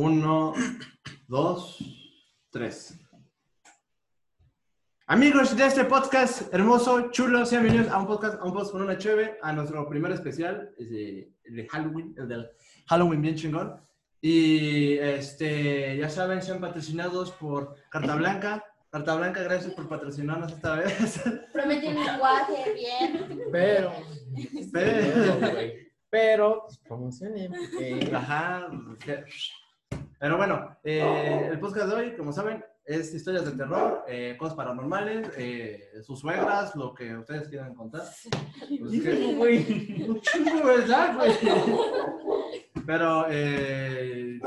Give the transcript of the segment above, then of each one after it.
Uno, dos, tres. Amigos de este podcast hermoso, chulo, sean bienvenidos a un podcast, a un podcast con una cheve, a nuestro primer especial, es de, el de Halloween, el del Halloween bien chingón. Y este, ya saben, sean patrocinados por Carta Blanca. Carta Blanca, gracias por patrocinarnos esta vez. Promete un lenguaje bien. Pero, Pero- pero, promocionen. porque- Ajá. Pero bueno, eh, el podcast de hoy, como saben, es historias de terror, eh, cosas paranormales, eh, sus suegras, lo que ustedes quieran contar. Pues que- un chingo, ¿verdad, güey? Pero eh,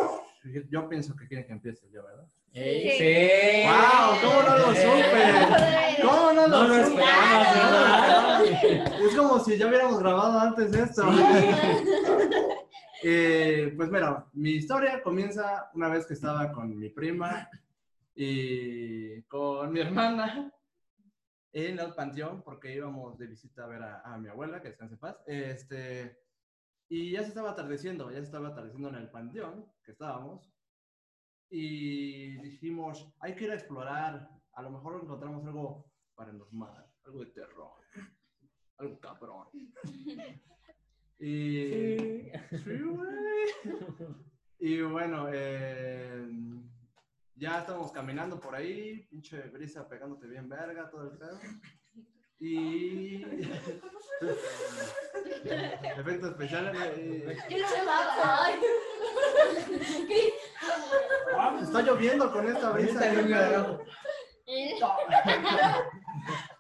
yo pienso que quieren que empiece yo, ¿verdad? Sí. ¡Wow! ¿Cómo no lo supe? ¿Cómo no lo No. Es como si ya hubiéramos grabado antes esto. Eh, pues mira, mi historia comienza una vez que estaba con mi prima y con mi hermana en el panteón, porque íbamos de visita a ver a, a mi abuela, que descanse paz. Este, y ya se estaba atardeciendo, ya se estaba atardeciendo en el panteón que estábamos. Y dijimos, hay que ir a explorar, a lo mejor encontramos algo paranormal, algo de terror, algo cabrón. Y... Sí. Y bueno, eh, ya estábamos caminando por ahí, pinche brisa pegándote bien verga, todo el pedo. Y... Efectos especiales. eh. Está lloviendo con esta brisa. Abajo.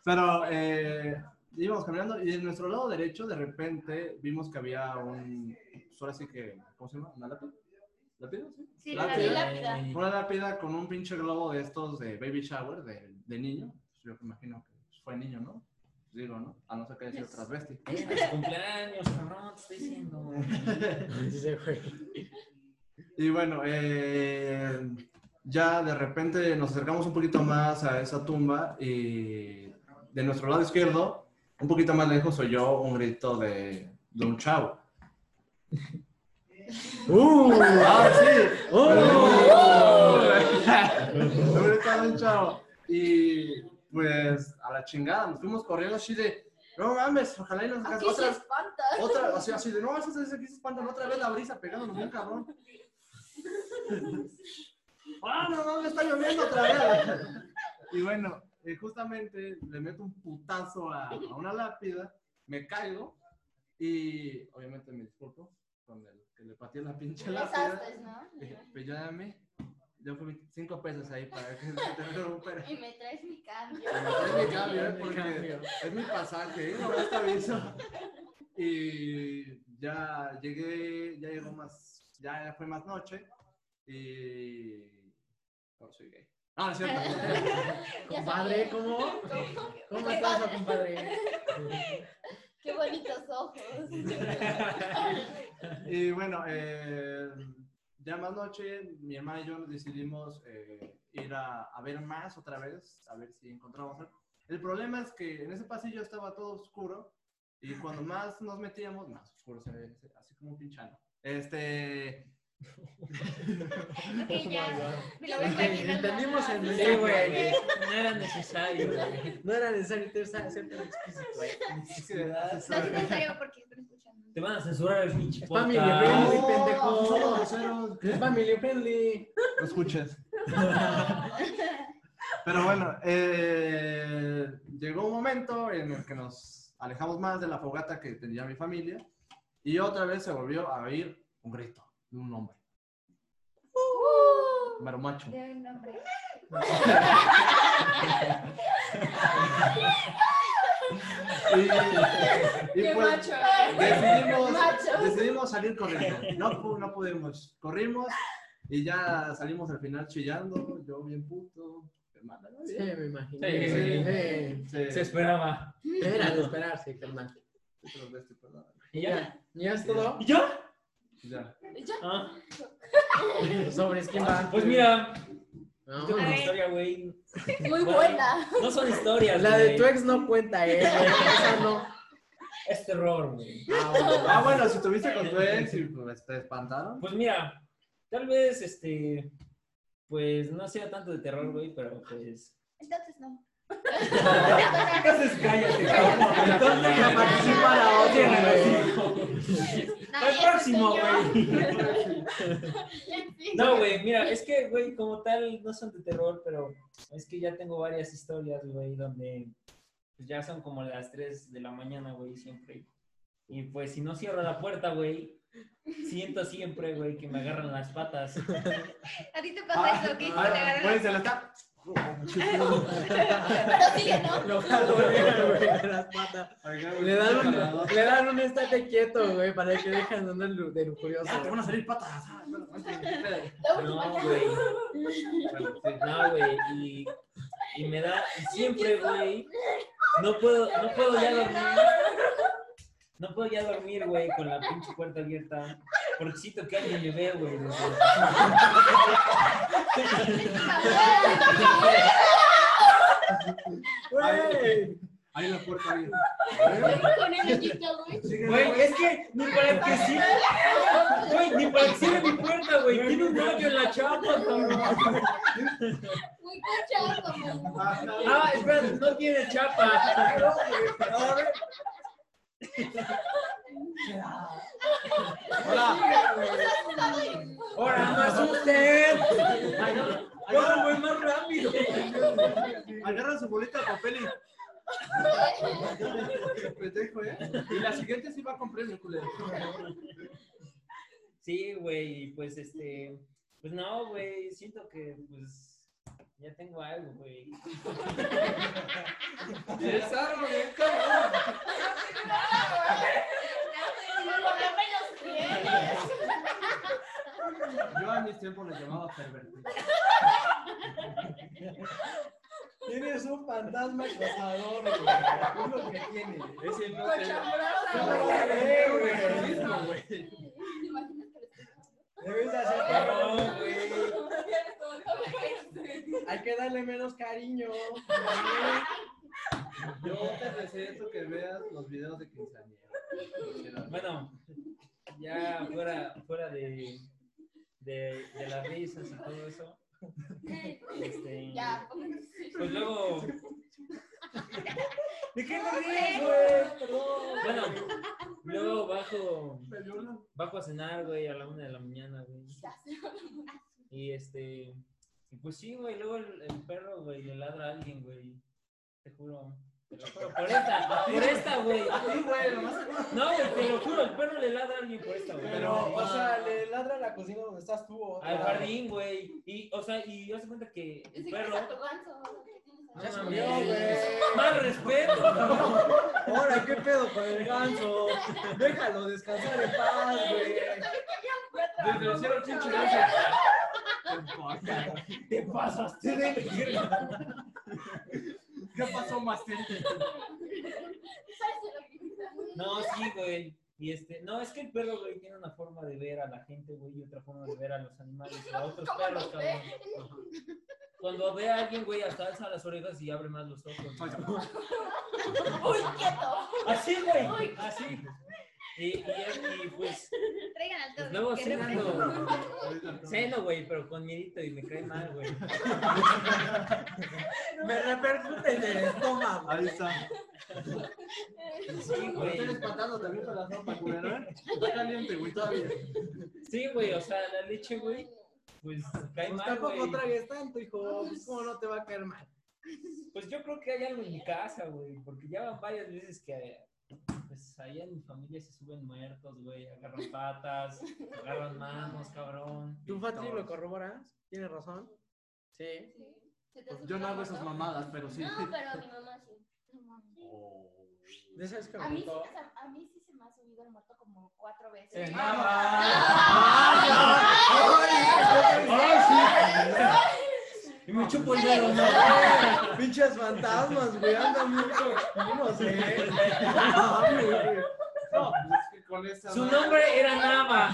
Pero eh, íbamos caminando y en nuestro lado derecho de repente vimos que había un, pues ahora sí que, ¿cómo se llama? ¿Una lápida? ¿Lápida? Sí. Sí, la Lápida. lápida. Una lápida con un pinche globo de estos de baby shower, de, de niño. Yo me imagino que fue niño, ¿no? Digo, ¿no? A no ser que haya sido transvesti. Es cumpleaños, cabrón, te estoy diciendo. Y bueno, eh, ya de repente nos acercamos un poquito más a esa tumba y de nuestro lado izquierdo, un poquito más lejos, oyó un grito de, de un chavo. ¡Uh! ¡Ah, sí! Un grito de un chavo. Y pues a la chingada, nos fuimos corriendo así de, no mames, ojalá y nos Aquí otra, se espanta. otra, así, así de, no, eso es aquí se espantan otra vez la brisa pegándonos bien cabrón. ¡Ah, no, no, me está lloviendo otra vez! Y bueno, eh, justamente le meto un putazo a, a una lápida, me caigo y obviamente me disculpo con el que le pateé la pinche lápida. astes, ¿no? Dije, pues ya dame, yo fui cinco pesos ahí para que te recupere. Y me traes mi cambio. Es mi cambio, ¿eh? Mi porque cambio. es mi pasaje, ¿eh? no te aviso. Y ya llegué, ya llegó más, ya fue más noche y... No, soy gay. Ah, no es cierto. Compadre. ¿cómo? ¿Cómo? ¿Cómo Qué estás, padre. compadre? Qué bonitos ojos. Y bueno, eh, ya más noche, mi hermana y yo nos decidimos eh, ir a, a ver más otra vez, a ver si encontramos algo. El problema es que en ese pasillo estaba todo oscuro y cuando más nos metíamos, más oscuro se ve, así como un pinchano. Este, Ok, ya. Me lo voy a Ok, imaginar. entendimos el Sí, güey. No era necesario, güey. No era necesario ser ser tan explícito, güey. es No es necesario porque estoy escuchando. Te van a censurar el pinche Family podcast. friendly, No, pendejo. groseros. Es family friendly. No escuches. Pero bueno, eh, llegó un momento en el que nos alejamos más de la fogata que tenía mi familia y otra vez se volvió a oír un grito de un hombre, Uh, mero macho. de un nombre. Y, y Qué pues macho. decidimos, Macho. decidimos salir corriendo. No, no pudimos. Corrimos y ya salimos al final chillando, yo bien puto. hermana, ¿no? Sí, me imagino. Sí, Sí, sí. sí. Se esperaba. Era de esperarse, de este. ¿Y ya? ¿Ya es todo? ¿Y yo? Ya. Ya. Ah, Sobres, ¿quién va? pues mira, No. tengo una historia, güey. Muy buena. No son historias, La de tu ex no cuenta, eh. Esa no. Es terror, güey. Ah, bueno. Ah, bueno, si tuviste con tu ex y pues, te espantaron. Pues mira, Tal vez, este, pues no sea tanto de terror, güey, pero pues... Entonces no. Entonces cállate. Entonces la participa la otra, güey. No, El ya próximo, güey. No, güey, mira, es que, güey, como tal, no son de terror, pero es que ya tengo varias historias, güey, donde pues, ya son como las 3 de la mañana, güey, siempre. Y pues si no cierro la puerta, güey, siento siempre, güey, que me agarran las patas. A ti te pasa eso, que te agarran Güey, se la está. Pero sigue, ¿no? Lo jalo, güey, de las patas. Le dan, un, le dan un estate quieto, güey, para que dejen de andar de lujurioso. Ya, te van a salir patas. Ah, No, güey. Bueno, sí. No, güey, y, y me da, y siempre, güey, no puedo, no puedo ya dormir. No puedo ya dormir, güey, con la pinche puerta abierta. Porque siento que alguien me ve, güey. Ahí la puerta bien. Güey. Güey, es que ni para que sí. Güey, ni para que cierre mi puerta, güey. Tiene un hoyo en la chapa, cabrón. Muy cachado, mamá. Ah, espera, no tiene chapa. Ahora no asusten. Corre, güey, más rápido. Agarra su bolita de papel y. Pendejo, ¿eh? Y la siguiente sí va con premio, culero. Sí, güey, pues este. Pues no, güey, siento que pues. Ya tengo algo, güey. Es algo bien cabrón. Tienes. Yo a mis tiempos les llamaba pervertido. Tienes un fantasma acosador, güey. Es lo que tiene. Es el no Cochambrosa, Eh, güey. güey. ¿Te imaginas Debes de hacer No, güey. Hay que darle menos cariño. Yo te receto que veas los videos de quinceañera. Bueno, ya fuera, fuera de, de, de las risas y todo eso. Este, Ya, pónganse. Pues luego. ¿De qué te ríes, güey? Perdón. Bueno, luego bajo, bajo a cenar, güey, a la una de la mañana, güey. Y este. Y pues sí, güey, luego el, el perro, güey, le ladra a alguien, güey. Te juro. Te lo juro. Por esta, por esta, güey. Sí, güey, nomás. No, güey, te lo juro, el perro le ladra a alguien por esta, güey. Pero, o sea, le ladra a la cocina donde estás tú. Al jardín, güey. Y, o sea, y haz de cuenta que el Sí, perro. Ya se mames. murió, güey. Más respeto. Ahora, ¿qué pedo con el ganso? Déjalo descansar en paz, güey. Desde el cielo, chinche, Te pasaste de ¿Qué pasó, Mastín? No, sí, güey. Y este, no, es que el perro, güey, tiene una forma de ver a la gente, güey, y otra forma de ver a los animales, a otros ¿Cómo perros, cabrón. Cuando ve a alguien, güey, hasta alza las orejas y abre más los ojos. Uy, quieto. Así, güey, así. Y, y, y, pues, Traigan al pues todo. luego ceno, güey, pero con miedito y me cae mal, güey. Me repercute en el estómago. Ahí está. Sí, güey. estoy espantando también con la sopa, culero, ¿eh? Está caliente, güey, todavía. Sí, güey, o sea, la leche, güey, pues cae Pues mal, tampoco güey. tragues tanto, hijo. Pues, ¿Cómo no te va a caer mal? Pues yo creo que hay algo en mi casa, güey, porque ya van varias veces que pues allá en mi familia se suben muertos, güey, agarran patas, agarran manos, cabrón. ¿Tú, Fatri, lo corroboras? ¿Tienes razón? Sí. Sí. Pues yo no hago esas mamadas, pero sí. No, pero mi mamá sí. ¿De esas que A me mí, sí, me a mí sí se me ha subido el muerto como cuatro veces. Eh, Y me chupo el dedo, ¿no? Pinches fantasmas, güey. Andan muy cochinos, eh. Mames, güey. No, pues es que con esa. Su nombre era Nava.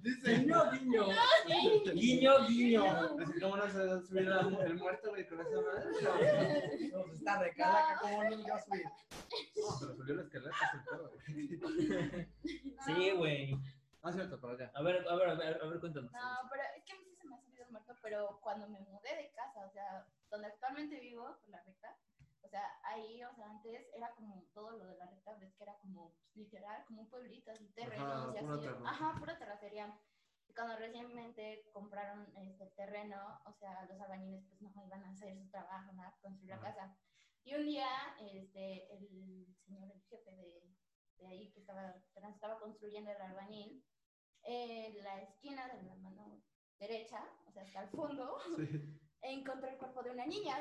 Dice, Guiño, guiño. Guiño, guiño. Así como no se va a subir el muerto, güey, con esa madre. No, pues está recalaca, ¿cómo no iba a subir? No, pero subió la escalera, güey. Sí, güey. Ah, cierto, por acá. A ver, a ver, a ver, a ver, cuéntanos. No, pero es que muerto, pero cuando me mudé de casa, o sea, donde actualmente vivo, por la recta, o sea, ahí, o sea, antes era como todo lo de la recta, ves que era como pues, literal, como un pueblito, así terrenos y pura así. terraza. Ajá, pura terracería. Y cuando recientemente compraron este terreno, o sea, los albañiles pues no iban a hacer su trabajo, nada, construir la Ajá. casa. Y un día, este, el señor, el jefe de, de ahí que estaba, que estaba construyendo el albañil, en la esquina de la mano derecha, hasta el fondo, Sí. encontré el cuerpo de una niña.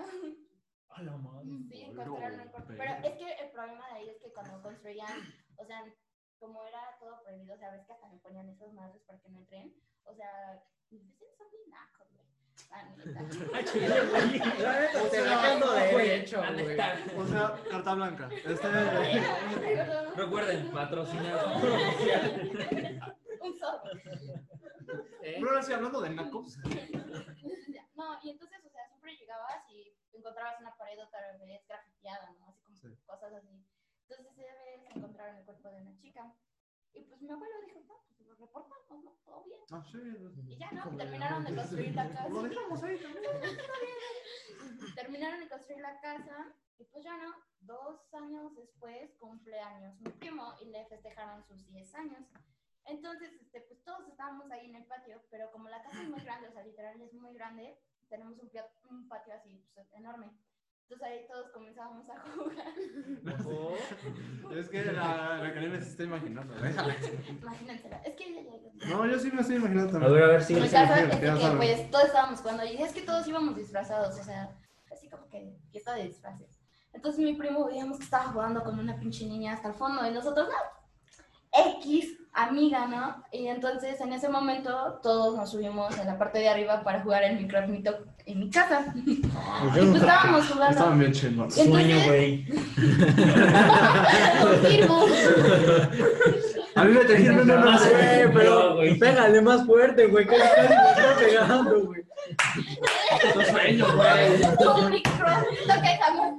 A la madre. Sí, encontraron el cuerpo. Pero es que el problema de ahí es que cuando construían, o sea, como era todo prohibido, o sea, ves que hasta me ponían esos madres para que no entren. O sea, mis vecinos son bien nacos, güey. Ah, O sea, carta blanca. Este. Recuerden, patrocinado. Un solo. ¿Eh? Pero ahora sí, hablando de nacos. No, y entonces, o sea, siempre llegabas y encontrabas una pared otra vez grafiteada, ¿no? Así como Sí. cosas así. Entonces, esa vez encontraron el cuerpo de una chica. Y pues mi abuelo dijo, no, pues lo reportamos, ¿no? Todo bien. Ah, sí. Y ya, ¿no? Terminaron de construir la casa. Lo dejamos ahí también. Terminaron de construir la casa. Y pues ya, ¿no? Dos años después cumpleaños mi primo y le festejaron sus 10 años. Entonces, este, pues todos estábamos ahí en el patio, pero como la casa es muy grande, o sea, literal es muy grande, tenemos un, patio así pues, enorme. Entonces ahí todos comenzábamos a jugar. Ojo. Es que la, la Karina se está imaginando. ¿eh? Imagínensela. Es que ella ya. No, yo sí me estoy imaginando A también. ver, a ver, sí. Es que sabes. pues todos estábamos jugando y es que todos íbamos disfrazados, o sea, así como que fiesta de disfraces. Entonces mi primo veíamos que estaba jugando con una pinche niña hasta el fondo y nosotros no, X amiga, ¿no? Y entonces en ese momento todos nos subimos en la parte de arriba para jugar el microornito en mi casa. y pues estábamos jugando. Estaban bien chingones. Y Sueño, güey. Confirmo. A mí me trajeron una No, No, pero pégale más fuerte, güey. Casi casi me está pegando, güey. Tu sueño, güey. Microornito que jamás.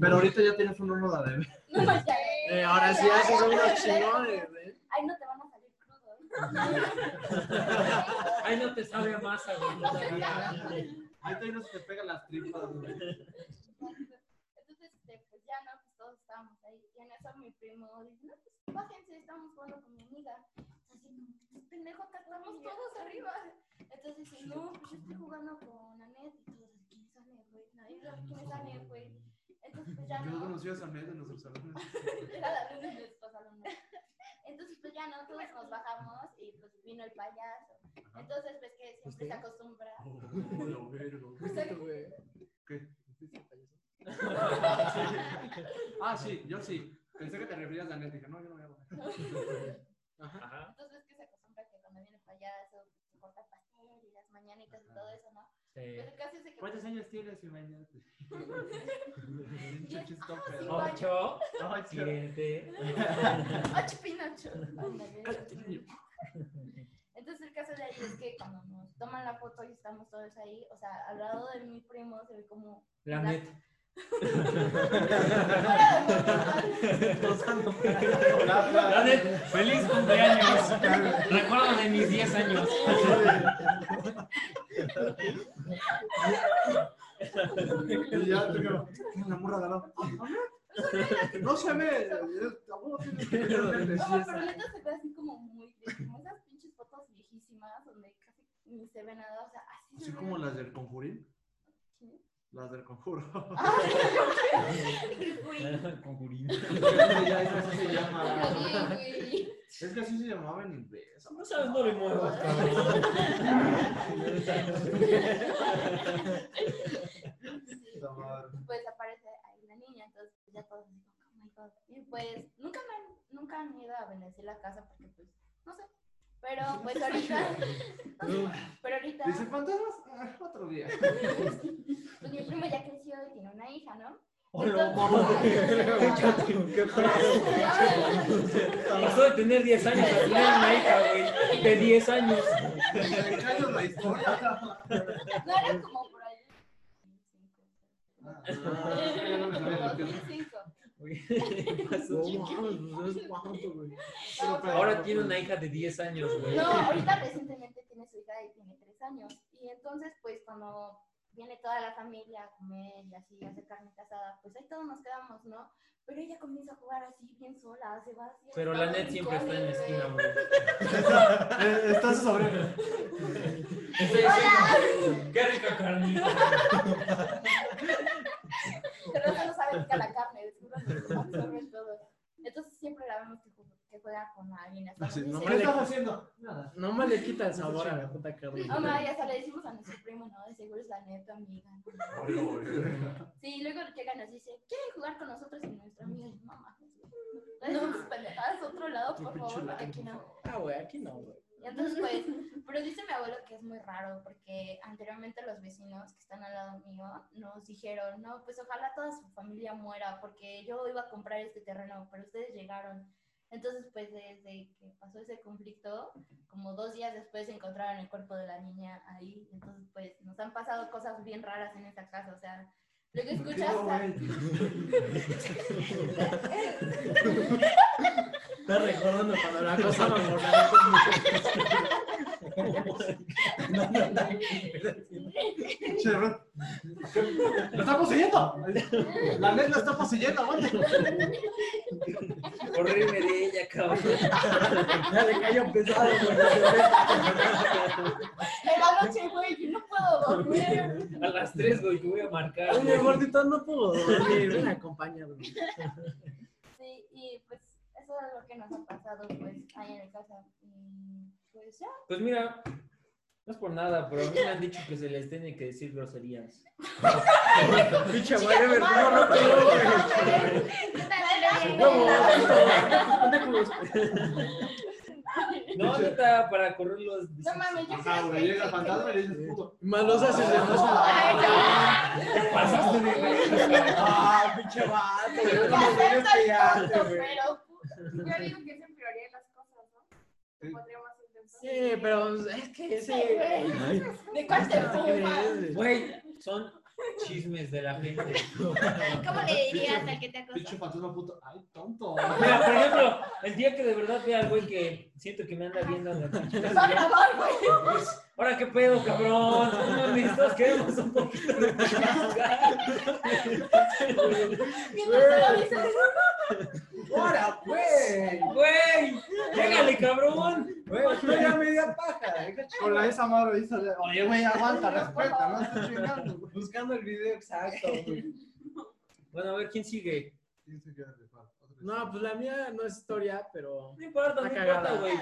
Pero ahorita ya tienes un uno de bebé. No, ya. Eh, ahora sí haces unos chingones, güey. Ay, no te van a salir crudos. Ay, no te sabe a masa, güey. Ahí todavía no se te pegan las tripas, güey. Entonces, este, pues ya no, pues todos estábamos ahí. Y en eso mi primo dice, no, pues bájense, estamos jugando con mi amiga. Así como, pendejo, acá estamos todos arriba. Entonces dice, no, pues yo estoy jugando con Anet. Y todos, ¿quién es Anet, güey? Nadie sabe quién es Anet, güey. Entonces, pues ya Yo no. conocí a Sanet en nuestros salones. Era la luna y después a la luna. Entonces, pues ya no, todos nos bajamos y pues vino el payaso. Entonces, pues que siempre se acostumbra. Oh, lo vergo. ¿Viste, güey? ¿Qué? Ah, sí, yo sí. Pensé que te referías a Net. Dije, no, yo no voy a bajar. Ajá. Entonces, que se acostumbra que cuando viene el payaso, pues, se corta el pastel y las mañanitas y todo eso, ¿no? Sí. Pero casi se que. ¿Cuántos años tienes, pedo. Ocho, qué- siete. ¡Ocho Pinocho! Entonces, el caso de ahí es que cuando nos toman la foto y estamos todos ahí, o sea, al lado de mi primo se ve como. La net. La net. Feliz cumpleaños. Recuerdo de mis 10 años. Y ya, tengo una morra de lado. No se ve. No, pero neta se ve así como muy. como esas pinches fotos viejísimas donde casi ni se ve nada, o sea, así Así como las del conjurín. Las del conjuro. Conjurín. Ya, eso así se llama. Güey. Es que así se llamaba en inglés. No sabes, no le muevas, madre. Pues aparece ahí la niña, entonces ya todos como, oh my god. Y pues nunca me han, nunca han ido a bendecir la casa porque pues, no sé. Pero pues ahorita, pero ahorita, Dice, fantasmas, Ah, otro día. Mi primo ya creció y tiene una hija, ¿no? Hola, Entonces, ¿Qué Pasó de tener 10 años a tener una hija, güey. De 10 años. No era como por ahí. Ah, ya no me sabía lo que- 2005. Güey, ¿qué pasó? No mames, es guapo, güey. No, pero- Ahora tiene una hija de 10 años, güey. No, ahorita recientemente tiene su hija y tiene tres años. Y entonces, pues, cuando viene toda la familia a comer y así, a hacer carne asada, pues ahí todos nos quedamos, ¿no? Pero ella comienza a jugar así, bien sola, se va así. Pero la net siempre está en la esquina, güey. Eh, Está su sobrino. Qué rica carnita. Pero ella no sabe picar la carne, de seguro nos absorbe todo. Entonces siempre la vemos que, que juega con alguien. Hasta Así, nos no ¿Qué estás haciendo? Nada. No más le quita el sabor a la puta carne. No, no, ya hasta le decimos a nuestro primo, ¿no? De seguro es la neta, amiga. Sí, luego llega y nos dice, ¿quieren jugar con nosotros? Y nuestra amiga mames, güey. No, no, pendejadas a otro lado, por favor, porque aquí no. Ah, güey, aquí no, güey. Y entonces, pues, pero dice mi abuelo que es muy raro porque anteriormente los vecinos que están al lado mío nos dijeron, no, pues ojalá toda su familia muera porque yo iba a comprar este terreno, pero ustedes llegaron. Entonces, pues, desde que pasó ese conflicto, como dos días después encontraron el cuerpo de la niña ahí. Entonces, pues, nos han pasado cosas bien raras en esta casa, o sea, luego escuchas... Está recordando cuando la cosa me Che, bro. ¡Lo está poseyendo! La net la está poseyendo, aguante. Correrme de ella, cabrón. Ya le cayó pesado, güey. En la noche, güey, yo no puedo dormir. A las 3, güey, te voy a marcar. Oye, gordito, no puedo dormir. Ven, acompáñame. Sí, y pues eso es lo que nos ha pasado pues ahí en la casa. Y pues ya. Pues mira, no es por nada, pero a mí me han dicho que se les tiene que decir groserías. Pinche güey, no, no, no. No, neta, para correrlos. No mames, yo Ajá, güey, llega fantasma y le dices puto. Malos haces de no Te pasaste de. Ah, pinche vato, güey. Yo güey. digo que se empeorarían las cosas, ¿no? Podríamos. Sí, pero es que ese. Sí, ¿De cuál te fumas? Güey, son chismes de la gente. ¿Cómo le dirías al que te Pinche acosa? fantasma puto. Ay, tonto. Mira, por ejemplo, el día que de verdad vea al güey que siento que me anda viendo en la pinche Te va a casa, grabar, güey. pues, ahora qué pedo, cabrón. No mames, todos queremos un poquito de Mientras te lo dices, ¡Ahora, güey! Güey, llégale, cabrón. Güey, estoy a media paja. Con la esa madre dice, oye, güey, aguanta, respeta, no estoy chingando. Buscando el video exacto, güey. Bueno, a ver quién sigue. No, pues la mía no es historia, pero No importa, no importa, güey.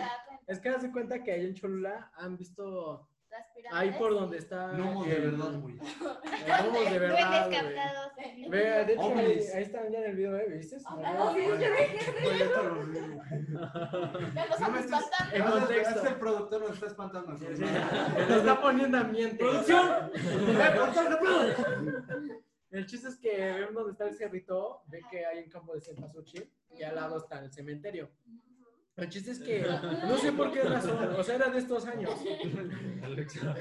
es que haz de cuenta que ahí en Cholula han visto las ahí por donde está No, de el- verdad, güey. de verdad, güey. captados. Ve, de hecho, ahí, están ya en el video, ¿eh? ¿viste? Ah, sí, yo No me espantando. Productor nos está espantando. güey. Sí, Le está poniendo ambiente. ¡Producción! ¡Eh! El chiste es que ven donde está el cerrito, ve que hay un campo de cempasúchil y al lado está el cementerio. El chiste es que no sé por qué razón, o sea, era de estos años.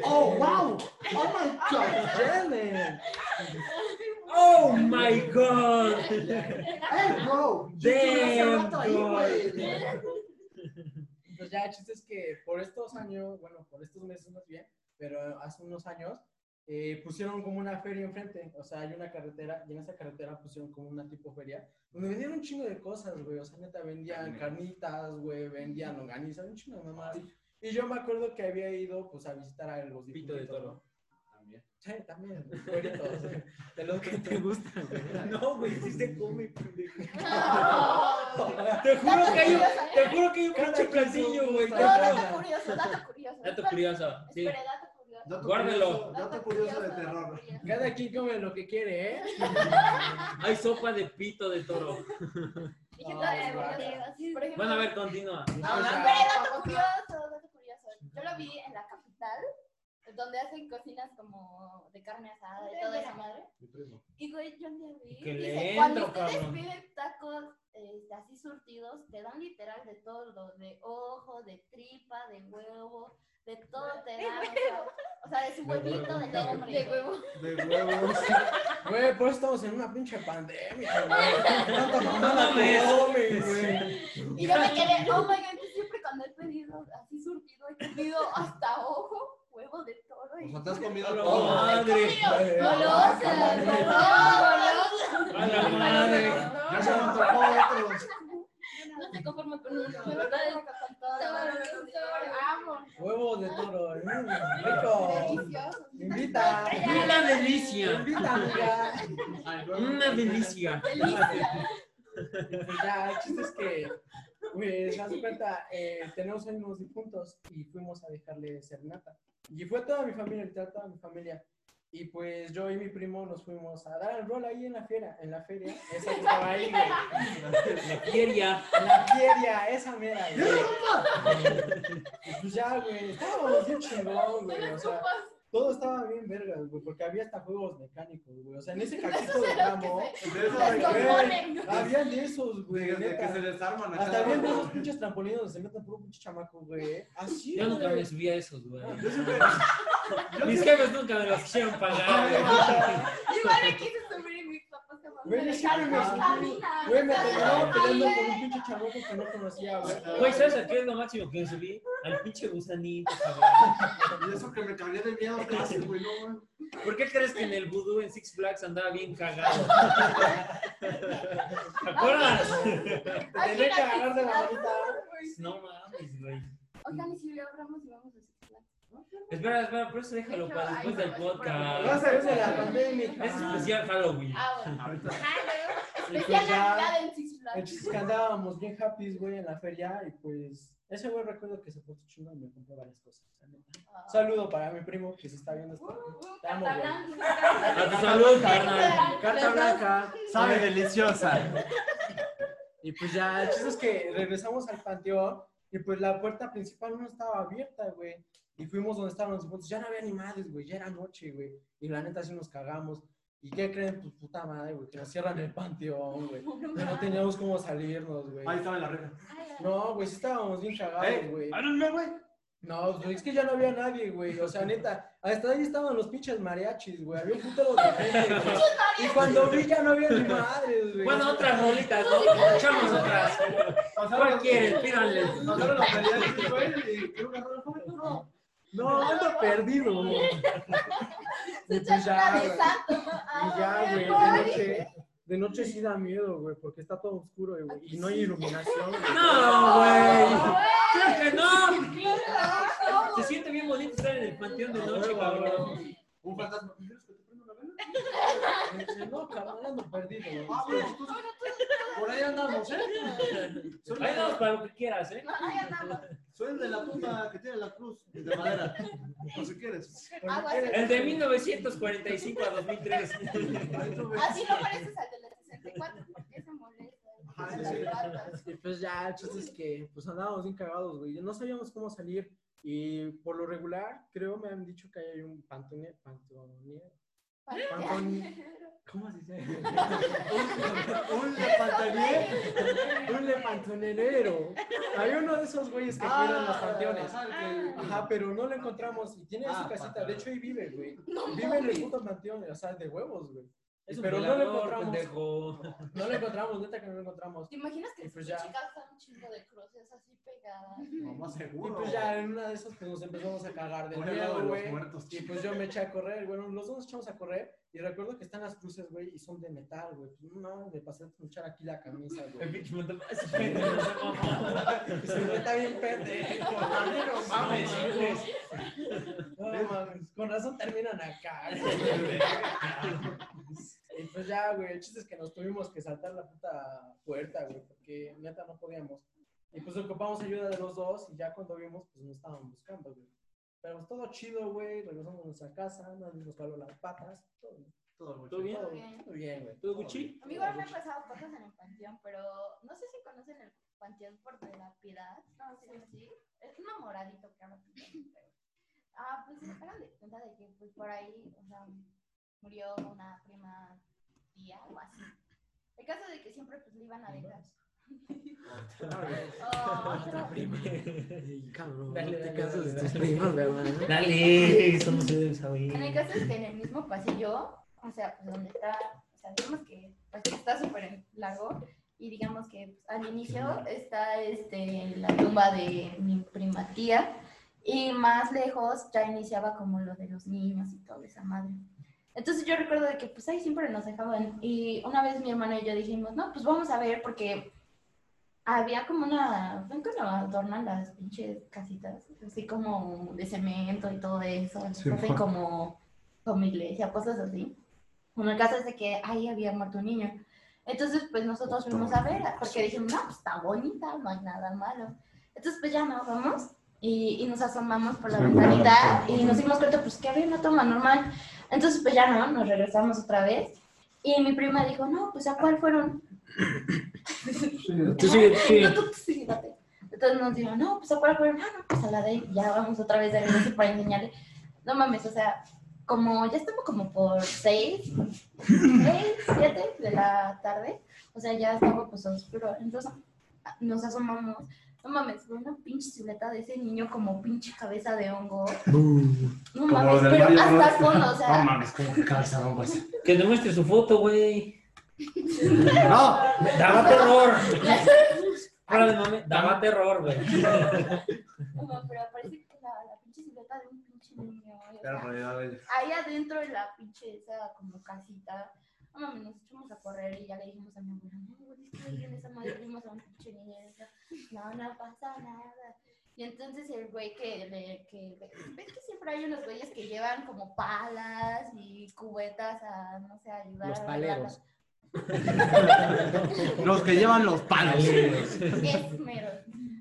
¡Oh, wow! ¡Oh, my God! ¡Oh, my God! ¡Hey, bro! Damn. Pues ya, el chiste es que por estos años, bueno, por estos meses más bien, pero hace unos años, eh, pusieron como una feria enfrente. O sea, hay una carretera, y en esa carretera pusieron como una tipo feria, donde vendían un chingo de cosas, güey. O sea, neta, vendían carnitas, güey, vendían longaniza, un chingo de mamás. Y yo me acuerdo que había ido, pues, a visitar a los Pito de toro. ¿no? Sí, también, cueritos, de los que te gustan, güey. No, güey, sí se come, pendejo. Te juro que hay un, curioso, te juro que hay un pinche platillo, güey. No, dato curioso, dato curioso. Dato curioso, sí. Espere, dato curioso. Dato curioso- Dato curioso de terror. Cada quien come lo que quiere, ¿eh? Hay sopa de pito de toro. Dije No, curioso. Por ejemplo, Bueno, a ver, continúa. No, Ah, espere, dato curioso, dato curioso. Yo lo vi en la capital, donde hacen cocinas como de carne asada y toda esa madre. Y güey, yo un día vi. Que dice, cuando entro, ustedes cabrón. piden tacos este, así surtidos, te dan literal de todo, de ojo, de tripa, de huevo, de todo te dan. o sea, O sea, de su pueblito de hombre. De huevo. De huevos. Güey, por eso estamos en una pinche pandemia, güey. Tanta mamada comen, güey. Y yo me quedé, oh my god, que siempre cuando he pedido así surtido, he comido hasta ojo, huevo de toro. Y... O sea, te has comido ¡Oh, todo. madre! Golosa, ¡A la madre! Ya se me antojó otros. No se conforma con uno. De verdad es con todo. Amo. Huevos de toro. Invita. ¡Una delicia! Invita, amiga. ¡Una delicia! Pues ya, el chiste es que, pues, haz de cuenta, eh, tenemos unos difuntos y fuimos a dejarle serenata. Y fue toda mi familia, literal, toda mi familia. Y pues yo y mi primo nos fuimos a dar el rol ahí en la feria, en la feria, esa que estaba ahí, güey. La feria. La feria, esa mera, güey. Y pues ya, güey, estábamos bien chingón, güey, o sea, todo estaba bien vergas, güey, porque había hasta juegos mecánicos, güey, o sea, en ese cachito de De esos de esos, güey, de, que se desarman acá. Hasta habían de esos pinches trampolinos donde se meten puro pinche chamaco, güey. Así, Yo nunca me subí a esos, güey. Yo siempre. Yo Mis siempre- jefes nunca me los quisieron pagar, güey. Igual me quise subir y mis papás se Güey, me subí. Güey, me terminaba peleando con un pinche chamaco que no conocía, güey. Güey, ¿sabes a qué es lo máximo que subí? Al pinche gusanito, cabrón. Y eso que me cagué de miedo casi, güey, no, güey. ¿Por qué crees que en el vudú en Six Flags andaba bien cagado? ¿Te acuerdas? Te tenía que agarrar de la manita. No mames, güey. Oigan, y si lo abramos y vamos a? Espera, espera, por eso déjalo para después del podcast. haces de la pandemia. Es especial Halloween. Ah, bueno. Ahorita. Pues Especial ya- Navidad en Six El Flags. chiste es que andábamos bien happy, güey, en la feria y pues ese güey recuerdo que se puso chino y me compró varias cosas. la neta. Un saludo para mi primo que se está viendo esto. Te amo, güey. A tu salud, carnal. Carta blanca. Sabe deliciosa. Y pues ya, el chiste es que regresamos al panteón y pues la puerta principal no estaba abierta, güey. Y fuimos donde estaban los difuntos. Ya no había ni madres, güey. Ya era noche, güey. Y la neta sí nos cagamos. ¿Y qué creen? Pues puta madre, güey. Que nos cierran el panteón, güey. No teníamos cómo salirnos, güey. Ahí estaba en la reja. No, güey, sí estábamos bien cagados, ¡Eh! güey. ¡Ábranme, güey! No, güey, es que ya no había nadie, güey. O sea, neta, hasta ahí estaban los pinches mariachis, güey. Había un putero de gente, güey. Y cuando vi ya no había ni madres, güey. Bueno, otras rolitas, ¿no? Echamos otras. ¿Cuál quieren? Pídanle. Pasaron los mariachis, güey, y creo que no. No, ando perdido, güey. Y pues ya. Y ya, güey, de noche, de noche sí da miedo, güey, porque está todo oscuro, güey, y no hay iluminación. güey. No, güey. Claro que no. Se siente bien bonito estar en el panteón de noche, cabrón. Un fantasma. No, cabrón, ando perdido. Ah, por ahí andamos, ¿eh? Soy Ahí vamos para lo que quieras, ¿eh? Soy el de la tumba que tiene la cruz de madera. Por si quieres. Quieres- El de 1945 a 2003. Ahí tú ves. Así no pareces al de la 64, porque se molesta. Ratas. Y pues ya, el chiste es que pues andábamos bien cagados, güey. No sabíamos cómo salir. Y por lo regular, creo me han dicho que hay un pantone, pantone, pantone, ¿cómo se dice? un, lepantonier, un lepantonero. Hay uno de esos güeyes que cuidan los panteones. ajá, pero no lo encontramos. Y tiene Ah, su casita. De hecho, ahí vive, güey. Vive en el puto panteón, o sea, de huevos, güey. Es un Pero no lo encontramos. pendejo. No lo encontramos, neta que no lo encontramos. ¿Te imaginas que Y pues su ya. chica está un chingo de cruces así pegadas? No, más Y seguro. pues ya en una de esas pues nos empezamos a cagar de el de miedo, güey. Y pues yo me eché a correr, bueno, los dos nos echamos a correr y recuerdo que están las cruces, güey, y son de metal, güey. Pues no, me pasé a tronchar aquí la camisa, El güey. pinche montón. Ese pendejo se. Y me está bien pendejo. No mames, hijos. No mames, con razón terminan acá. Pues ya, güey, el chiste es que nos tuvimos que saltar la puta puerta, güey, porque neta no podíamos. Y pues ocupamos ayuda de los dos y ya cuando vimos, pues nos estaban buscando, güey. Pero todo chido, güey, regresamos a nuestra casa, nadie nos jaló las patas, todo, Todo muy ¿Todo bien? todo, bien. todo bien, güey. ¿Todo Gucci? A mí igual me han pasado cosas en el panteón, pero no sé si conocen el panteón por de la piedad. No, sí, sí. Es un moradito que ahora. Ah, pues hagan de cuenta de que pues por ahí, o sea, murió una prima tía o así. El caso de que siempre pues le iban a dejar. Oh, Cabrón, Dale, no te dale, cansas de dale, tus dale. primos, ¿verdad? Dale, eso no se debe En el caso es que en el mismo pasillo, o sea, pues donde está, o sea, digamos que pues, está súper largo y digamos que pues, al inicio está este, la tumba de mi prima tía y más lejos ya iniciaba como lo de los niños y toda esa madre. Entonces yo recuerdo de que pues ahí siempre nos dejaban y una vez mi hermana y yo dijimos, no, pues vamos a ver porque había como una, ven lo adornan las pinches casitas, así como de cemento y todo eso, Sí, hacen como, como iglesia, cosas así. Bueno, el caso es de que ahí había muerto un niño. Entonces, pues nosotros fuimos a ver, porque dijimos, no, pues está bonita, no hay nada malo. Entonces, pues ya nos vamos y, y nos asomamos por la ventanita y nos dimos cuenta, pues que había una toma normal. Entonces, pues ya no, nos regresamos otra vez. Y mi prima dijo, no, pues a cuál fueron. Tú sigue. No, tú, sí, date. Entonces nos dijo, no, pues a cuál fueron. Ah, no, pues a la de. Ya vamos otra vez de regreso para enseñarle. No mames, o sea, como ya estamos como por seis, seis, siete de la tarde. O sea, ya estaba pues oscuro. Entonces nos asomamos. No mames, fue una pinche silueta de ese niño como pinche cabeza de hongo. No mames, pero Mario hasta fondo, o No sea. mames, como que cabeza no pues. Que demuestre su foto, güey. No, Daba terror. Fuera de mame, daba terror, güey. No, pero parece que la, la pinche silueta de un pinche niño. Pero ahí adentro de la pinche esa como casita, no mames, nos echamos a correr y ya le dijimos a mi abuela, no, güey, es que ahí en esa madre vimos a un pinche niño no, no pasa nada. Y entonces el güey que le, que, ves que siempre hay unos güeyes que llevan como palas y cubetas a, no sé, a ayudar Los a paleros. Los que llevan los palos. Es mero.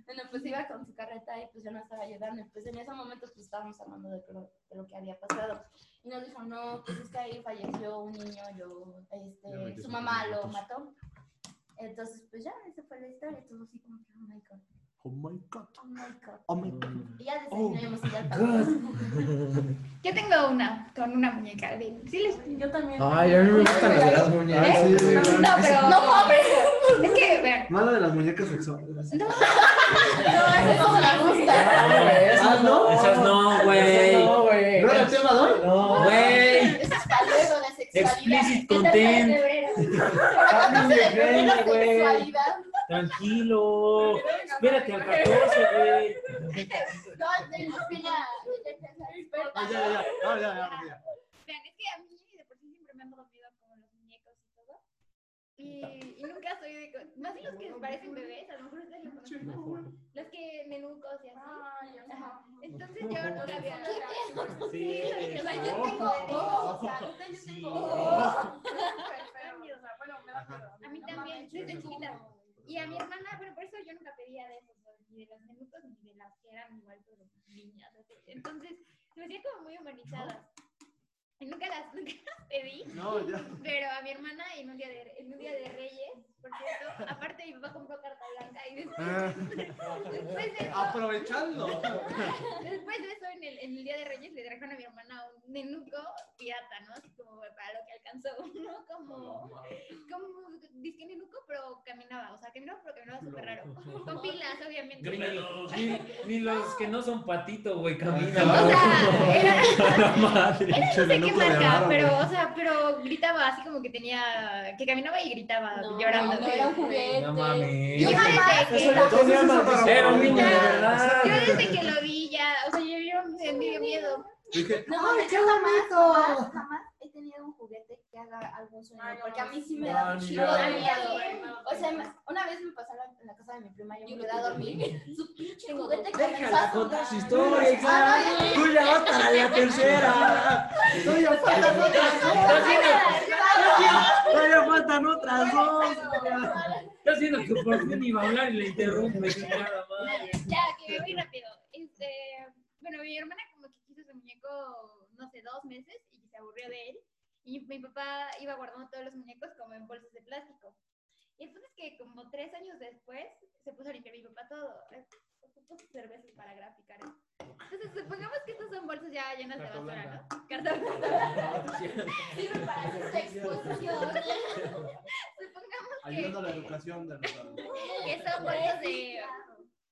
Bueno, pues iba con su carreta y pues yo no estaba ayudando. Pues en ese momento pues estábamos hablando de lo, de lo que había pasado. Y nos dijo, no, pues es que ahí falleció un niño, yo, este, su mamá lo mató. Entonces, pues ya, esa fue la historia. Todo así como que, oh my god, Oh my god. oh my god. Oh my god. Y ya Oh, desayunamos y ya. Yo tengo una con una muñeca. de- Sí, les... Yo también. Ay, a mí me gustan las de las muñecas. Ay, sí, sí, sí. No, pero. No mames. Es que, vean. Nada de las muñecas sexuales. No, No, eso no me gusta. Esas no. Esas no, güey. No, güey. ¿No era el tema de hoy? No. Güey. Eso es para luego la sexualidad. Explicit ¿qué tal content. No la güey. Tranquilo. Espérate al 14, güey. No, ya-. Ah, ya, ya, no, ya, ya, ya. Vean, es que a mí de por sí siempre me han dado miedo como los muñecos y todo. Y, y nunca soy de. Más bien los que parecen bebés, a lo mejor ustedes lo conocen. Los que nenucos y así. Entonces yo nunca había. Sí. o sea, yo Yo tengo dos, o sea, ahorita yo tengo A mí también, desde chiquita. Y a mi hermana, bueno, por eso yo nunca pedía de esos, ni de los nenucos ni de las que eran igual, pero niñas. Entonces, se me hacían como muy humanizadas. nunca las, nunca las pedí, No, ya. pero a mi hermana en un día de, en un día de Reyes, por cierto, aparte mi papá compró carta blanca y después, Ah, después de eso, Aprovechando. después de eso en el, en el día de Reyes le trajeron a mi hermana un nenuco pirata, ¿no? Así como para lo que alcanzó, ¿no? Como, como disque nenuco, pero caminaba, o sea, caminaba, pero caminaba súper raro. Con pilas, obviamente. Ni, ni- ni los que no son patito, güey, O caminan. sea, era, qué marca, pero, o sea, pero gritaba así como que tenía, que caminaba y gritaba No, llorando. no era un juguete. No mames. Yo desde que, Eso ya tenía maldición. Era un niño de verdad. yo desde que lo vi ya, o sea, yo, yo me dio miedo. Dije, No mames, yo jamás, jamás, he tenido un juguete que haga algún sueño. Porque a mí sí me da No, mucho miedo. O sea, una vez me pasó en la casa de mi prima, yo me quedé a dormir. Su pinche juguete comenzó a contar su historia. Ay, Tú ya vas para la tercera. Todavía faltan otras dos. Todavía faltan otras dos. Está haciendo que por fin iba a hablar y le interrumpe. Ya, que voy rápido. Este, bueno, mi hermana como que quiso ese muñeco, no sé, dos meses y se aburrió de él. Y mi papá iba guardando todos los muñecos como en bolsas de plástico. Y entonces que como tres años después se puso a limpiar mi papá todo. eh, Ocupo cervezas para graficar. Entonces supongamos que estas son bolsas ya llenas de basura, ¿no? Carta blanca. Sirve para hacer exposición. Supongamos que ayudando a la educación de los que son bolsas de,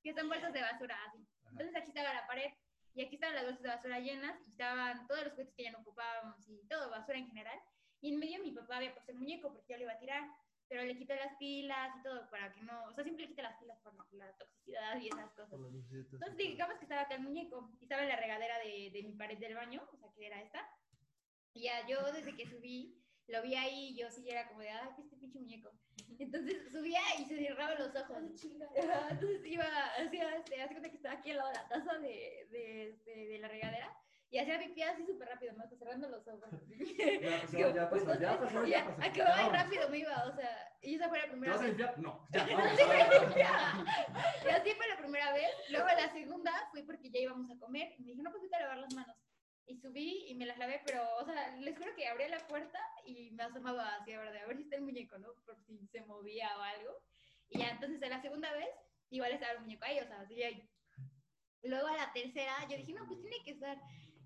que son bolsas de basura, así. Entonces aquí estaba la pared y aquí estaban las bolsas de basura llenas y estaban todos los juguetes que ya no ocupábamos y todo, basura en general. Y en medio mi papá había puesto el muñeco porque ya lo iba a tirar, pero le quité las pilas y todo para que no, o sea, siempre le quité las pilas por la toxicidad y esas cosas. Entonces digamos que estaba acá el muñeco y estaba en la regadera de, de mi pared del baño, o sea, que era esta. Y ya yo desde que subí, lo vi ahí y yo sí era como de, ah, ¿qué es este pinche muñeco? Entonces subía y se cerraban los ojos. Entonces iba, hacía, este, hace cuenta que estaba aquí al lado de la taza de, de, este, de la regadera y hacía pipí así súper rápido. Hasta cerrando los ojos. Ya pasó, ya pasó, ya pasó, ya pasó. Y Vamos. rápido me iba, o sea, y esa fue la ¿Te primera vas a vez. limpiar? No, ya, vamos. Y así fue la primera vez. Luego la segunda fue porque ya íbamos a comer. Y me dije, no, pues a lavar las manos. Y subí y me las lavé, pero, o sea, les juro que abría la puerta y me asomaba así, a ver, a ver si está el muñeco, ¿no? Por si se movía o algo. Y ya, entonces, en la segunda vez, igual estaba el muñeco ahí, o sea, así ahí. Luego a la tercera, yo dije, no, pues tiene que estar.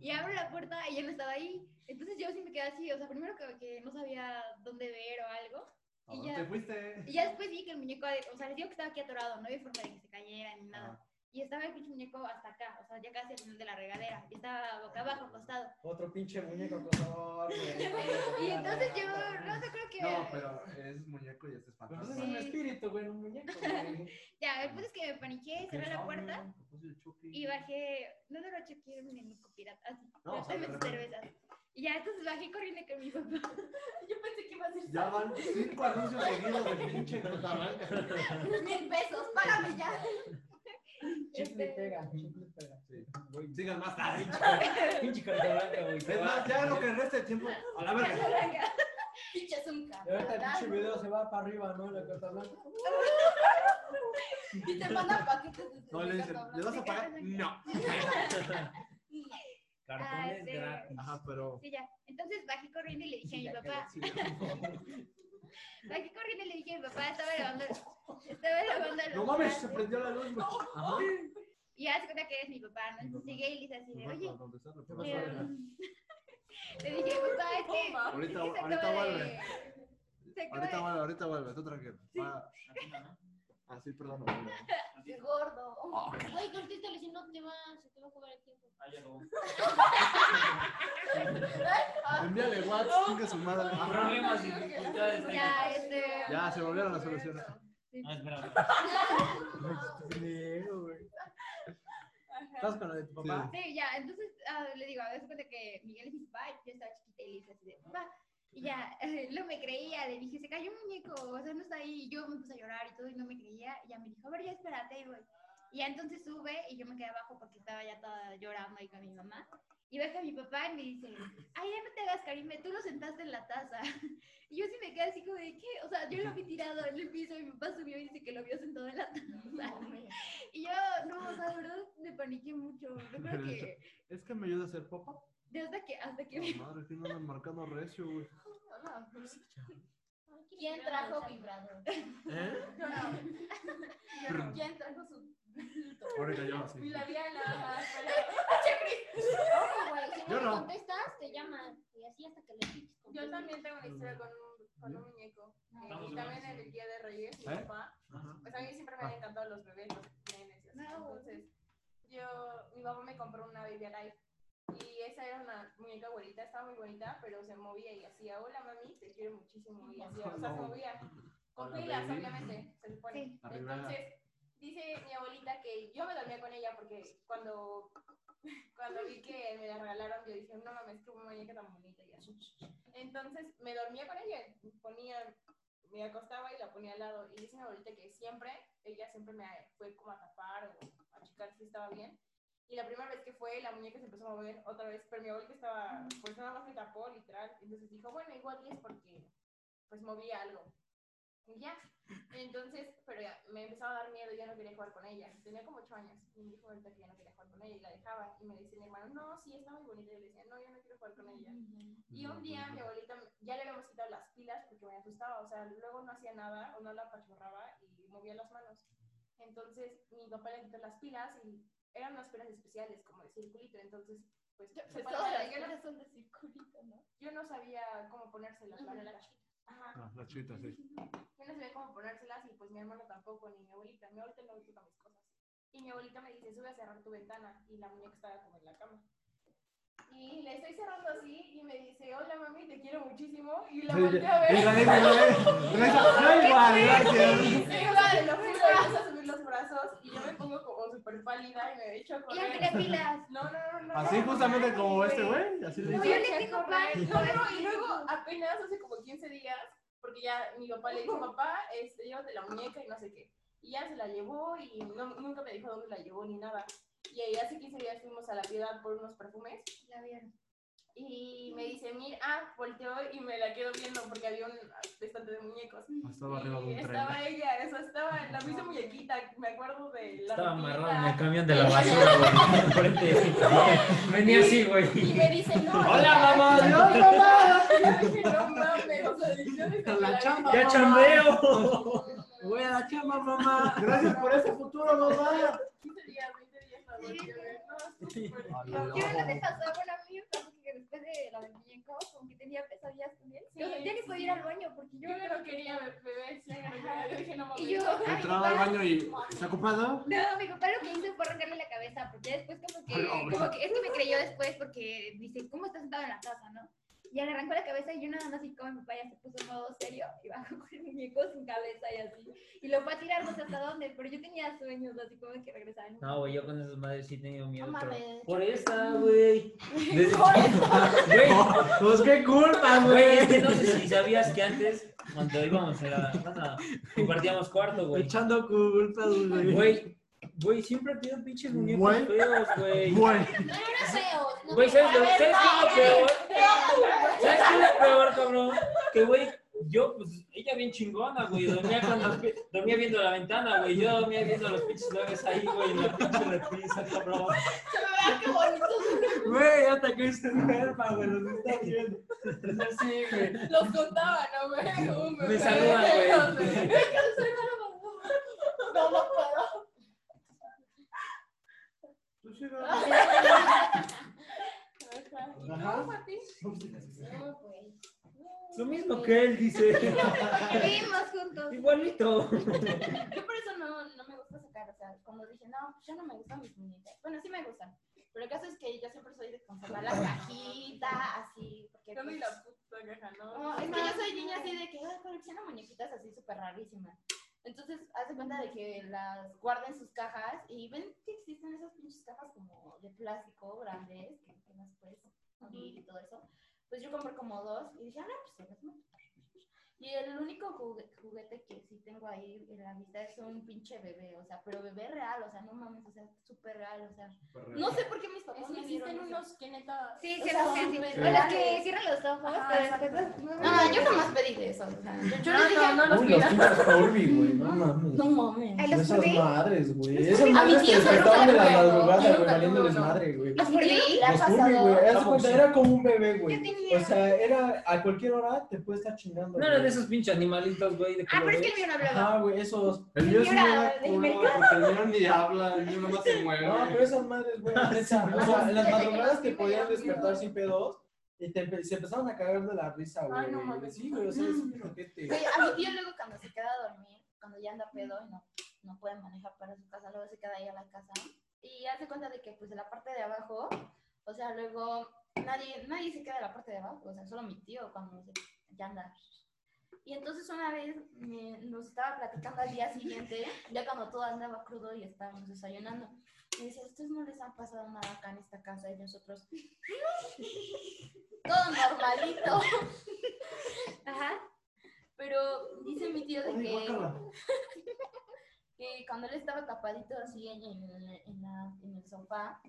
Y abro la puerta y ya no estaba ahí. Entonces yo sí me quedé así, o sea, primero que, que no sabía dónde ver o algo. ¿A Y dónde ya. te fuiste? Y ya después vi que el muñeco, o sea, les digo que estaba aquí atorado, no había forma de que se cayera ni nada. Ah. Y estaba el pinche muñeco hasta acá, o sea, ya casi al final de la regadera. Y estaba boca abajo, acostado. Otro pinche muñeco acosador, güey. Y entonces yo, no sé, creo que. No, pero es muñeco y este es Pero eso es fantasma. un espíritu, güey, un muñeco, güey. Ya, el punto es que me paniqué, cerré la puerta y bajé. No, no, no, chequé un enuco pirata, así. No, cervezas. Y ya, entonces bajé corriendo con mi papá. Yo pensé que iba a ser Ya van cinco anuncios seguidos de pinche mil pesos, págame ya. Chicle Este- pega, chicle pega. Sí. Sigan más tarde. Pinche carta blanca, güey. Es más, ya lo que resta de tiempo, a la verga. Pinche zunca. Y ahorita el pinche video se va para arriba, ¿no? La carta blanca. Y te mandan paquetes de No le dicen, ¿le vas a pagar? No. Ah, Cartones este- gratis. Ajá, pero. Sí, ya. Entonces bajé corriendo y le dije a mi papá. Bajé corriendo le dije a mi papá, estaba lavando. Estaba lavando los No mames, se prendió la luz. Ajá. Y ya se cuenta que es mi papá, ¿no? Entonces llegué y le hice así de, oye, le dije, papá, es que. Ahorita, ahorita vuelve. Ahorita vuelve, ahorita vuelve, tú tranquilo. Ah, sí, perdón. Qué gordo. Güey, contéstale si no te va, se te va a acabar el tiempo. Ah, ya no. Envíale WhatsApp, chingue su madre. Problemas y dificultades. Ya, este. Ya, se volvieron las soluciones. Ah, espera. ¿Estás con lo de tu papá? Sí, ya, entonces ah, le digo, a veces cuenta que Miguel es mi papá y yo estaba chiquita y le dije así de, papá, y ya, no me creía, le dije, se cayó un muñeco, o sea, no está ahí, y yo me puse a llorar y todo y no me creía, y ya me dijo, a ver, ya espérate, ahí voy. Y ya entonces sube y yo me quedé abajo porque estaba ya toda llorando ahí con mi mamá. Y baja mi papá y me dice, ay, ya no te hagas, Karime, tú lo sentaste en la taza. Y yo sí me quedé así como de, ¿qué? O sea, yo lo vi tirado en el piso y mi papá subió y dice que lo vio sentado en la taza. Y yo, no, o sea, de verdad me paniqué mucho. Yo creo que Es que me ayuda a hacer popa. De hasta que, hasta que Oh, madre, que no andan marcando recio, güey. ¿Quién trajo vibrador? ¿Eh? Yo no. ¿Quién trajo su Ahorita yo, sí. Y la vi en la Ojo, güey, si no no. contestas, te llaman. Y así hasta que le piches. Yo también tengo una historia con un, con un muñeco. Eh, y también en el Día de Reyes, mi ¿Eh? papá. Ajá. Pues a mí siempre me han encantado los bebés, los nenes. Entonces, yo, mi papá me compró una Baby Alive. Y esa era una muñeca abuelita, estaba muy bonita, pero se movía y hacía, hola mami, te quiero muchísimo. Y hacía, o sea, se movía. Con pilas, obviamente, se supone. Sí. Entonces, dice mi abuelita que yo me dormía con ella porque cuando, cuando vi que me la regalaron, yo dije, no mames, qué muñeca tan bonita y así. Entonces, me dormía con ella, ponía, me acostaba y la ponía al lado. Y dice mi abuelita que siempre, ella siempre me fue como a tapar o a checar si estaba bien. Y la primera vez que fue, la muñeca se empezó a mover otra vez, pero mi abuelita estaba, pues nada más me tapó, literal. Entonces dijo, bueno, igual y es porque, pues movía algo. Y ya. Entonces, pero ya, me empezaba a dar miedo ya no quería jugar con ella. Tenía como ocho años y me dijo ahorita que ya no quería jugar con ella y la dejaba. Y me dice mi hermano, no, sí, está muy bonita. Y yo le decía, no, yo no quiero jugar con ella. Y un día mi abuelita ya le habíamos quitado las pilas porque me asustaba. O sea, luego no hacía nada o no la apachurraba y movía las manos. Entonces, mi papá le quitó las pilas y eran unas pilas especiales, como de circulito. Entonces, pues, Pues para- todas las yo, no, cosas son de circulito, ¿no? yo no sabía cómo ponérselas, la neta. Ajá. Ah, la chita, sí. Yo no sabía cómo ponérselas y pues mi hermano tampoco, ni mi abuelita. Mi abuelita no me toca mis cosas. Y mi abuelita me dice, sube a cerrar tu ventana. Y la muñeca estaba como en la cama. Y le estoy cerrando así y me dice, hola mami, te quiero muchísimo. Y la volteé a ver. Y la neta, güey, Da igual, gracias. A subir los brazos y yo me pongo como súper pálida y me echo a ya pilas. No, no, no, no. Así no, justamente no, como este güey. Así le No, yo le tengo pan. No, no, y luego apenas hace como 15 días, porque ya mi papá le dijo, papá, este, llévate la muñeca y no sé qué. Y ya se la llevó y no- nunca me dijo dónde la llevó ni nada. Y ahí hace 15 días fuimos a la piedad por unos perfumes Ya vieron. y me dice, mira, ah, volteó y me la quedo viendo porque había un estante de muñecos. Estaba arriba de Y un tren. estaba ella, eso estaba la misma muñequita, me acuerdo de la Estaba ropita. amarrado en el camión de la basura, güey. enfrente. Venía así, Y güey. me dice, no. Hola, mamá. No, mamá. Y dije, no mames, o sea, La chamba, Ya no, chambeo. Voy a la chamba, mamá. Gracias por ese futuro, mamá. 15 días, 20 días, no, no, no, súper. Ay, No, ¿Qué onda te pasó? A mí que después de lo del muñeco, como que tenía pesadillas con él. Sí, Yo ya ni podía ir al baño porque yo... Yo no quería bebés, yo no quería, yo dije, no mames. Y yo, Entraba al baño y. ¿Está ocupado? No, mi papá lo que hizo fue arrancarle la cabeza, porque después como que, como que, es que me creyó después porque dice, ¿cómo estás sentado en la casa, no? Y le arrancó la cabeza y yo nada más así como mi papá ya se puso en modo serio y bajó con el muñeco sin cabeza y así. Y lo fue a tirar no sé hasta dónde, pero yo tenía sueños así como que regresaba. en un- No, güey, yo con esas madres sí he tenido miedo. No pero- mames. Por esta, güey. Desde Por. Güey, Pues qué culpa, güey, es que no sé si sabías que antes, cuando íbamos a la casa, compartíamos cuarto, güey. Echando culpas, güey. Güey, güey, siempre he tenido pinches muñecos Güey. feos, güey. Güey. No era feo. no Güey, ¿sabes lo, A ver, ¿sabes qué es lo no, peor? no, ¿Sabes qué es lo peor, cabrón? Que, güey, yo, pues, ella bien chingona, güey. Dormía, con los pi- dormía viendo la ventana, güey. Yo dormía viendo los pinches labios ahí, güey, en la pinche repisa, cabrón. qué bonito. Güey, hasta que se enferma, güey. Los está viendo. Así, güey. Los contaba, ¿no, Me bebé, saludan, güey. no. No, no Ajá. No, pues. Lo mismo que él dice. Vivimos juntos. Igualito. Yo por eso no, no me gusta sacar, o sea, cuando dije, no, pues ya no me gustan mis muñecas. Bueno, sí me gustan, pero el caso es que yo siempre soy de conservar la cajita, así, porque... Yo ni pues, la puta caja, ¿no? no, es que yo soy niña así de que "Ay, colecciono muñequitas así súper rarísimas. Entonces, hace cuenta de que las guarda en sus cajas y ven existen esas pinches cajas como de plástico grandes que, que las puedes abrir y todo eso. Pues yo compré como dos y dije, ah, no, pues se las meto. Y el único jugue- juguete que sí tengo ahí en la vista es un pinche bebé, o sea, pero bebé real, o sea, no mames, o sea, súper real, o sea. No sé por qué mis papás que me eso. unos que neta. Sí, O sí, sea, sí, sí. súper O los que cierran los ojos, Ajá. No, no, yo jamás pedí de eso, o sea, yo, yo No, les dije, no, no los los pidas. güey. No mames. no mames. Los Esas madres, güey. Esas madres te tío se lo despertaban de la madrugada, güey, valiéndoles madre, güey. ¿A Furby le ha Los Furby, pasado? güey. Era como un bebé, güey. O sea, era a cualquier hora te puede estar chingando. No de esos pinches animalitos, güey. de Ah, pero es que el mío no hablaba. Ajá, güey, esos. El mío sí me Señora, da del culo porque el mío ni habla, el mío nomás se mueve. No, pero esas madres, güey, o sea, en las madrugadas te podían despertar sin pedos y te se empezaron a cagar de la risa, güey. Ay, no mames. Sí, güey, o sea, es un ojete. Güey, a mi tío luego cuando se queda a dormir, cuando ya anda pedo y no, no puede manejar para su casa, luego se queda ahí a la casa y hace cuenta de que pues de la parte de abajo, o sea, luego nadie, nadie se queda en la parte de abajo, o sea, solo mi tío cuando se, ya anda. Y entonces una vez me- nos estaba platicando al día siguiente, ya cuando todo andaba crudo y estábamos desayunando. Y decía, ¿a ustedes no les ha pasado nada acá en esta casa? Y nosotros, todo normalito. Ajá. Pero dice mi tío de que, que cuando él estaba tapadito así en, en, en la- en el sofá,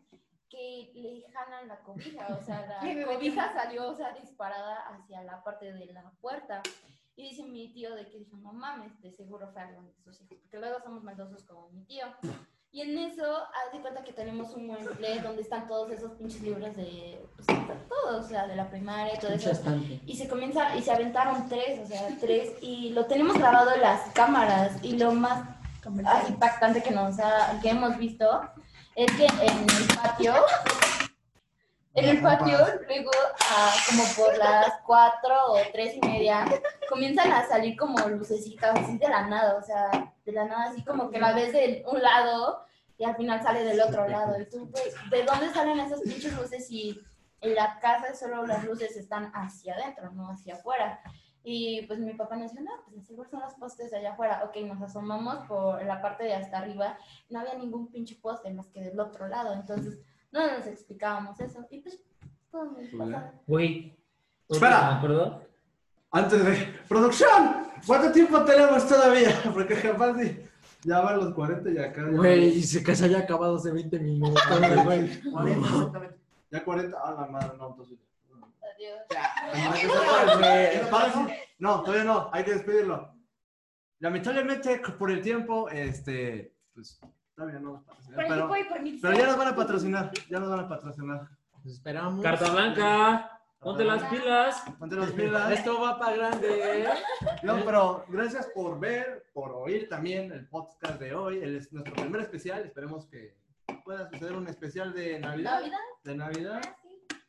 que le jalan la cobija, o sea, la cobija salió, o sea, disparada hacia la parte de la puerta. Y dice mi tío de que dijo, no mames, de seguro fue algo de sus hijos, porque luego somos maldosos como mi tío. Y en eso, haz de cuenta que tenemos un mueble donde están todos esos pinches libros de, pues, todos, o sea, de la primaria y todo eso. Y se comienza, y se aventaron tres, o sea, tres, y lo tenemos grabado en las cámaras, y lo más impactante que nos ha, que hemos visto es que en el patio, en el patio, luego ah, como por las cuatro o tres y media, comienzan a salir como lucecitas así de la nada, o sea, de la nada, así como que la ves de un lado y al final sale del otro lado. Y tú, güey, ¿de dónde salen esas pinches luces si en la casa solo las luces están hacia adentro, no hacia afuera? Y pues mi papá nos dijo, no, pues seguro son los postes de allá afuera. Ok, nos asomamos por la parte de hasta arriba, no había ningún pinche poste más que del otro lado, entonces no nos explicábamos eso. Y pues todo. Güey. Espera. ¿Me acuerdo? Antes de. ¡Producción! ¿Cuánto tiempo tenemos todavía? Porque capaz de- ya van los 40 y acá. ya- Güey, y se que se haya acabado hace 20 minutos, güey. Ya 40. Ah, la madre, no, entonces. Adiós. Para, sí. No, todavía no, hay que despedirlo. Lamentablemente, por el tiempo, este. Pues todavía no nos patrocinan, pero, pero ya nos van a patrocinar. Ya nos van a patrocinar. Nos esperamos. Carta blanca. Ponte las pilas. Ponte las pilas. Esto va para grande. ¿eh? No, pero gracias por ver, por oír también el podcast de hoy. El- es nuestro primer especial. Esperemos que pueda suceder un especial de Navidad. ¿Navidad? De Navidad.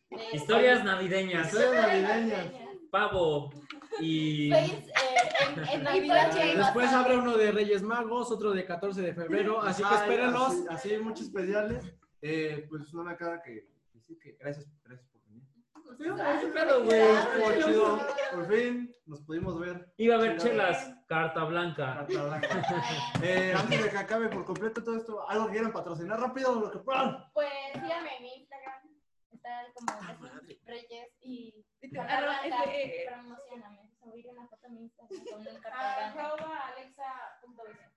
De- Historias navideñas. Historias navideñas. Pavo. Y. Face, en, en Navidad ya iba a Después habrá uno de Reyes Magos, otro de 14 de febrero, así que espérenlos. Así, así muchos especiales. Eh, pues no me queda que decir que gracias, gracias por venir. Claro, güey. Chido. Por fin nos pudimos ver. Iba a haber chelas. Carta blanca. Carta blanca. Eh, antes de que acabe por completo todo esto, algo que quieran patrocinar rápido, lo que puedan. Pues síganme en mi Instagram. Está como así, Reyes y Carta Arroba, Blanca. este, Promocioname. Subir una foto a mi Instagram con un. Arroba alexa.bc.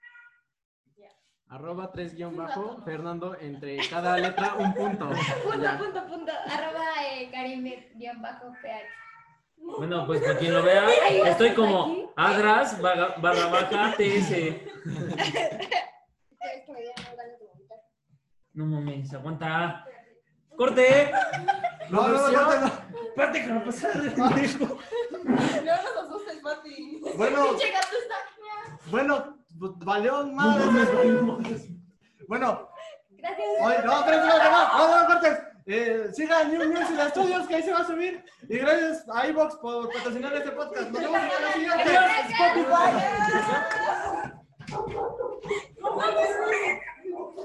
Arroba 3 guion bajo, Fernando, entre cada letra un punto. Punto, Ya. punto, punto. Arroba eh, Karime-PH. Bueno, pues para quien lo vea, estoy como Adras barra baja TS. No mames, aguanta. ¡Corte! No, no, no, no. Pati, que no pasa pendejo. No nos asustes, Pati. Bueno. Pinche gato está Bueno, pues, valió madre. Bueno. Gracias. Oye, no, pero no, no, no, cortes. Eh, sigan New Music Studios, que ahí se va a subir. Y gracias a iVox por patrocinar este podcast. Nos vemos en la siguiente. Spotify.